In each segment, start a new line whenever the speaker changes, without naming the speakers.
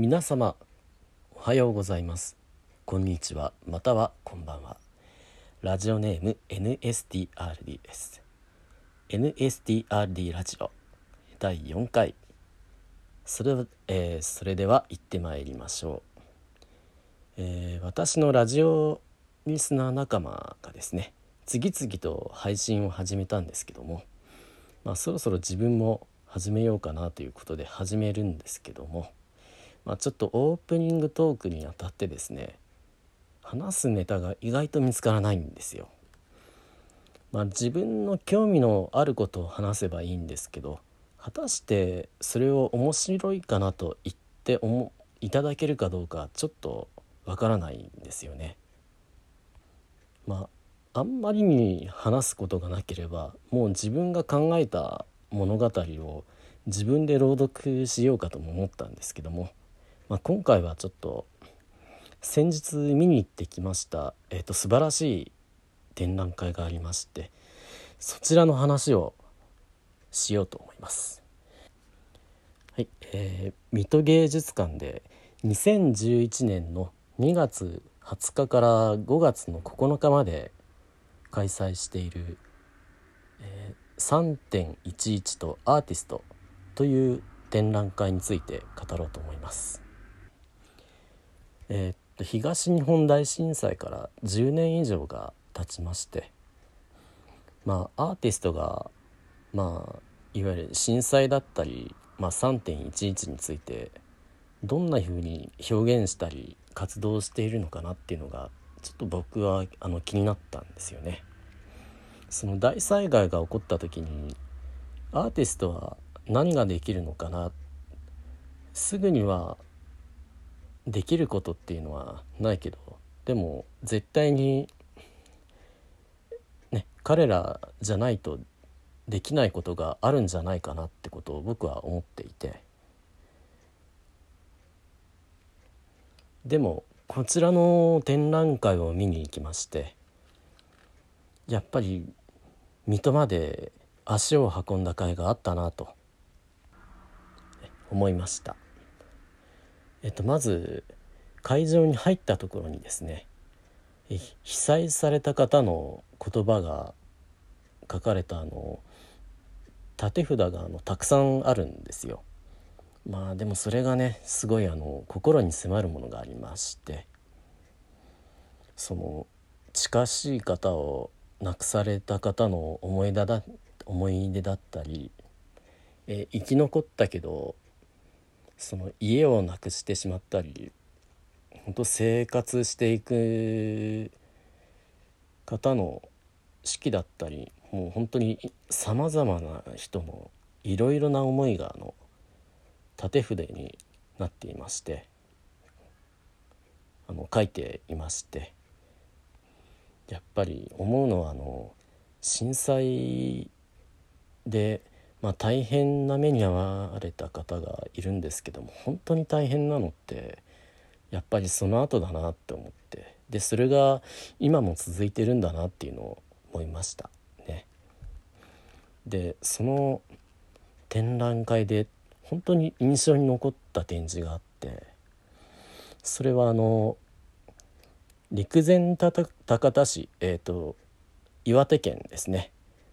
皆様おはようございます。こんにちは。またはこんばんは。ラジオネーム NSTRD です。NSTRD ラジオ第4回。それ,、えー、それでは行ってまいりましょう、えー、私のラジオリスナー仲間がですね次々と配信を始めたんですけども、まあ、そろそろ自分も始めようかなということで始めるんですけども、まあ、ちょっとオープニングトークにあたってですね話すネタが意外と見つからないんですよ。まあ、自分の興味のあることを話せばいいんですけど果たしてそれを面白いかなと言っていただけるかどうかちょっとわからないんですよね。まああんまりに話すことがなければもう自分が考えた物語を自分で朗読しようかとも思ったんですけども、まあ、今回はちょっと先日見に行ってきました、えーと、素晴らしい展覧会がありましてそちらの話をしようと思います。はい、えー、水戸芸術館で2011年の2月20日から5月の9日まで開催している、えー、3.11とアーティストという展覧会について語ろうと思います。えー、っと東日本大震災から10年以上が経ちましてまあアーティストがまあいわゆる震災だったり、まあ、3.11についてどんなふうに表現したり活動しているのかなっていうのがちょっと僕はあの気になったんですよね。その大災害が起こった時にアーティストは何ができるのかなすぐにはできることっていうのはないけどでも絶対にね彼らじゃないとできないことがあるんじゃないかなってことを僕は思っていてでもこちらの展覧会を見に行きましてやっぱり水戸まで足を運んだ甲斐があったなと思いました。えっと、まず会場に入ったところにですね被災された方の言葉が書かれたあの立て札があのたくさんあるんですよ。まあでもそれがねすごいあの心に迫るものがありましてその近しい方を亡くされた方の思い出だ思い出だったり、え生き残ったけどその家をなくしてしまったり本当生活していく方の式だったりもう本当にさまざまな人のいろいろな思いがあの縦筆になっていましてあの書いていましてやっぱり思うのはあの震災で、まあ、大変な目に遭われた方がいるんですけども本当に大変なのってやっぱりその後だなって思ってでそれが今も続いてるんだなっていうのを思いましたね。でその展覧会で本当に印象に残った展示があってそれはあの陸前高田市、えーと、岩手県ですね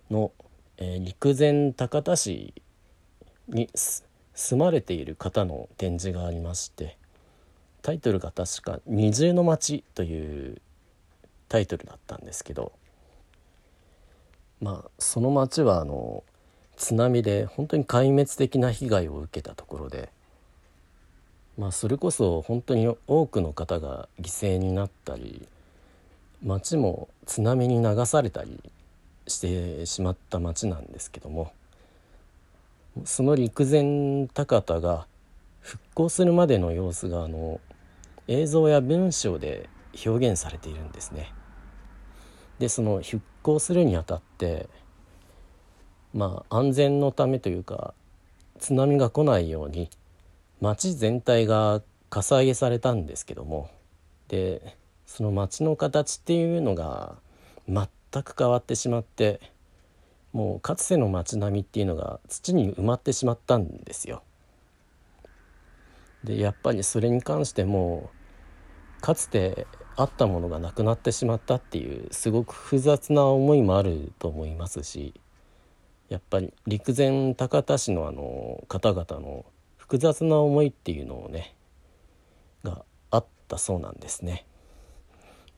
の、えー、陸前高田市に住まれている方の展示がありましてタイトルが確か「二重の町」というタイトルだったんですけどまあその町はあの津波で本当に壊滅的な被害を受けたところで、まあ、それこそ本当に多くの方が犠牲になったり町も津波に流されたりしてしまった町なんですけどもその陸前高田が復興するまでの様子があの映像や文章で表現されているんですね。でその復興するにあたってまあ安全のためというか津波が来ないように町全体がかさ上げされたんですけどもでその町の形っていうのが全全く変わってしまってもうかつての町並みっていうのが土に埋まってしまったんですよ。でやっぱりそれに関してもかつてあったものがなくなってしまったっていうすごく複雑な思いもあると思いますしやっぱり陸前高田市のあの方々の複雑な思いっていうのをねがあったそうなんですね。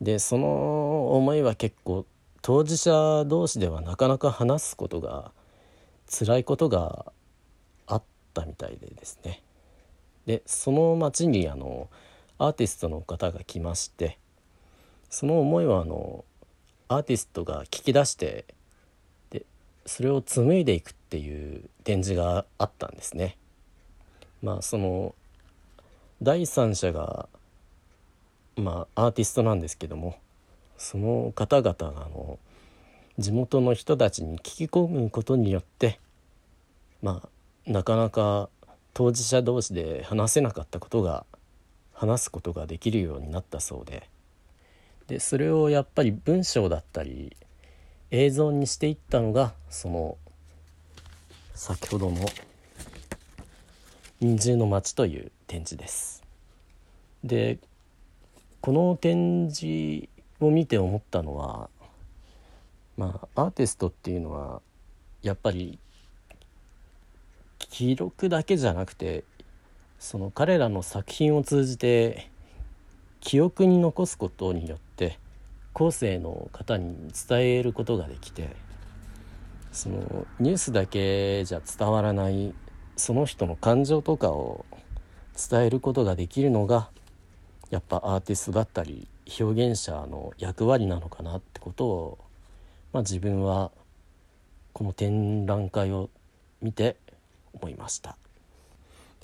でその思いは結構当事者同士ではなかなか話すことが辛いことがあったみたいでですねでその町にあのアーティストの方が来ましてその思いはあのアーティストが聞き出してでそれを紡いでいくっていう展示があったんですね。まあその第三者がまあアーティストなんですけどもその方々があの地元の人たちに聞き込むことによってまあなかなか当事者同士で話せなかったことが話すことができるようになったそうででそれをやっぱり文章だったり映像にしていったのがその先ほどの「人参の町」という展示です。でこの展示を見て思ったのはまあアーティストっていうのはやっぱり記録だけじゃなくてその彼らの作品を通じて記憶に残すことによって後世の方に伝えることができてそのニュースだけじゃ伝わらないその人の感情とかを伝えることができるのがやっぱアーティストだったり表現者の役割なのかなってことを、まあ、自分はこの展覧会を見て思いました。や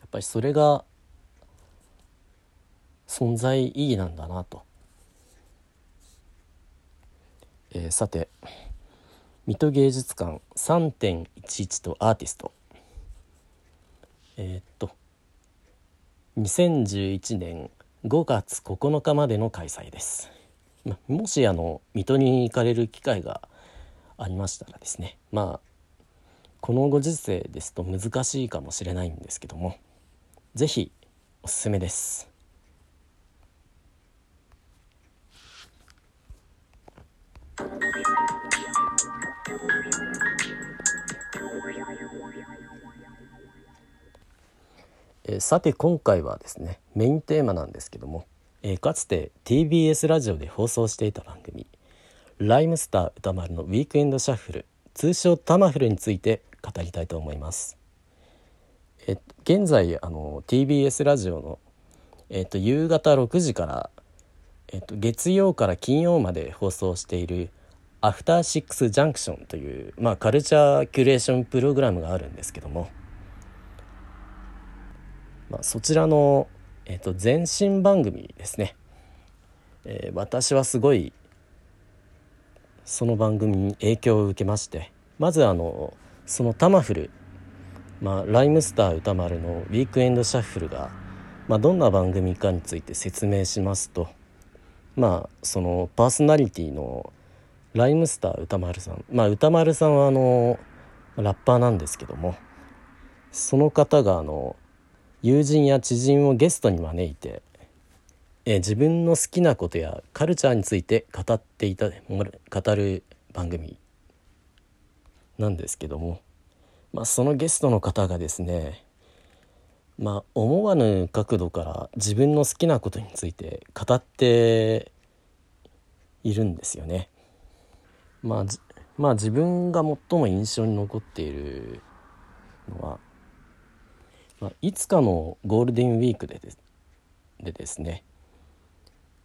っぱりそれが存在意義なんだなと、えー、さて水戸芸術館3.11とアーティスト。えー、っと2011年5月9日までの開催です。もしあの水戸に行かれる機会がありましたらですねまあこのご時世ですと難しいかもしれないんですけども是非おすすめです。えさて今回はですねメインテーマなんですけども、え、かつて TBS ラジオで放送していた番組「ライムスター歌丸のウィークエンドシャッフル」通称タマフルについて語りたいと思います。え現在あの TBS ラジオの、えっと、夕方6時から、えっと、月曜から金曜まで放送している「アフターシックスジャンクション」という、まあ、カルチャーキュレーションプログラムがあるんですけどもまあ、そちらの、えーと、前身番組ですね、えー、私はすごいその番組に影響を受けましてまずあのそのタマフル、まあ、ライムスター歌丸の「ウィークエンドシャッフルが」まあ、どんな番組かについて説明しますとまあそのパーソナリティのライムスター歌丸さんまあ歌丸さんはあのラッパーなんですけどもその方があの友人や知人をゲストに招いて、え自分の好きなことやカルチャーについて語っていた語る番組なんですけども、まあ、そのゲストの方がですねまあ思わぬ角度から自分の好きなことについて語っているんですよね。まあ、まあ自分が最も印象に残っているのはまあ、いつかのゴールデンウィークでですでですね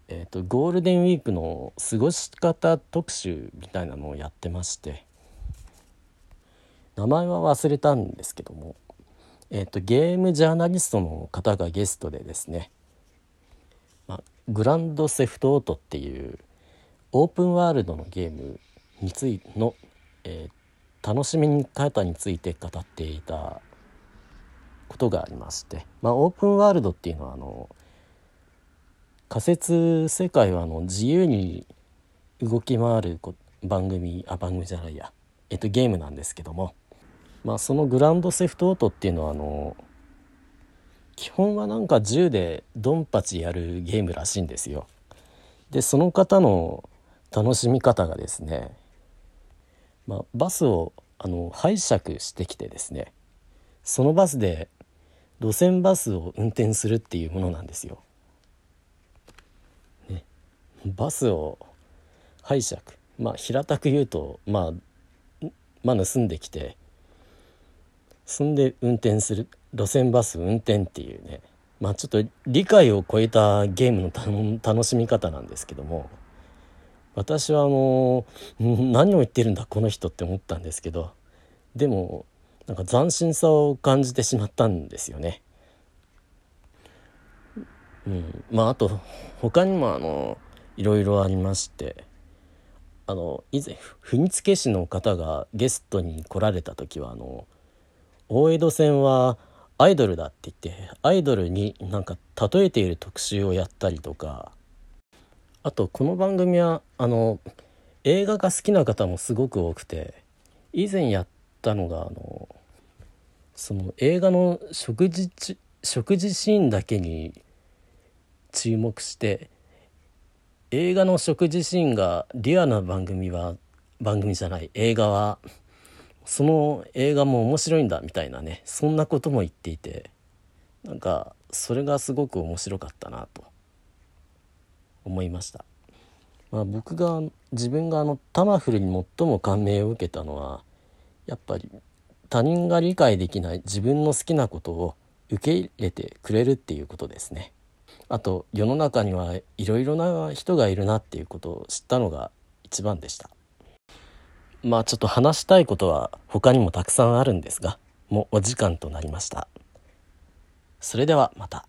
えーと、ゴールデンウィークの過ごし方特集みたいなのをやってまして名前は忘れたんですけども、えーと、ゲームジャーナリストの方がゲストでですね、まあ、グランドセフトオートっていうオープンワールドのゲームについの、えー、楽しみ方について語っていたことがありまして、まあ、オープンワールドっていうのはあの仮説世界はあの自由に動き回る番組あ番組じゃないや、えっと、ゲームなんですけども、まあ、そのグランドセフトオートっていうのはあの基本はなんか銃でドンパチやるゲームらしいんですよ。でその方の楽しみ方がですね、まあ、バスをあの拝借してきてですねそのバスで路線バスを運転するっていうものなんですよ。ね、バスを拝借まあ平たく言うとまあまあ盗んできてそんで運転する路線バス運転っていうね。まあちょっと理解を超えたゲームの楽しみ方なんですけども。私はもう何を言ってるんだこの人って思ったんですけど。でもなんか斬新さを感じてしまったんですよね。うん、まああと他にもあのいろいろありまして。あの以前踏付師の方がゲストに来られた時はあの大江戸線はアイドルだって言ってアイドルになんか例えている特集をやったりとか。あとこの番組はあの映画が好きな方もすごく多くて以前やったのがあのその映画の食事食事シーンだけに注目して映画の食事シーンがリアな番組は番組じゃない映画はその映画も面白いんだみたいなねそんなことも言っていてなんかそれがすごく面白かったなと思いました。まあ、僕が自分があのタマフルに最も感銘を受けたのはやっぱり他人が理解できない自分の好きなことを受け入れてくれるっていうことですね。あと世の中にはいろいろな人がいるなっていうことを知ったのが一番でした。まあちょっと話したいことは他にもたくさんあるんですがもうお時間となりました。それではまた。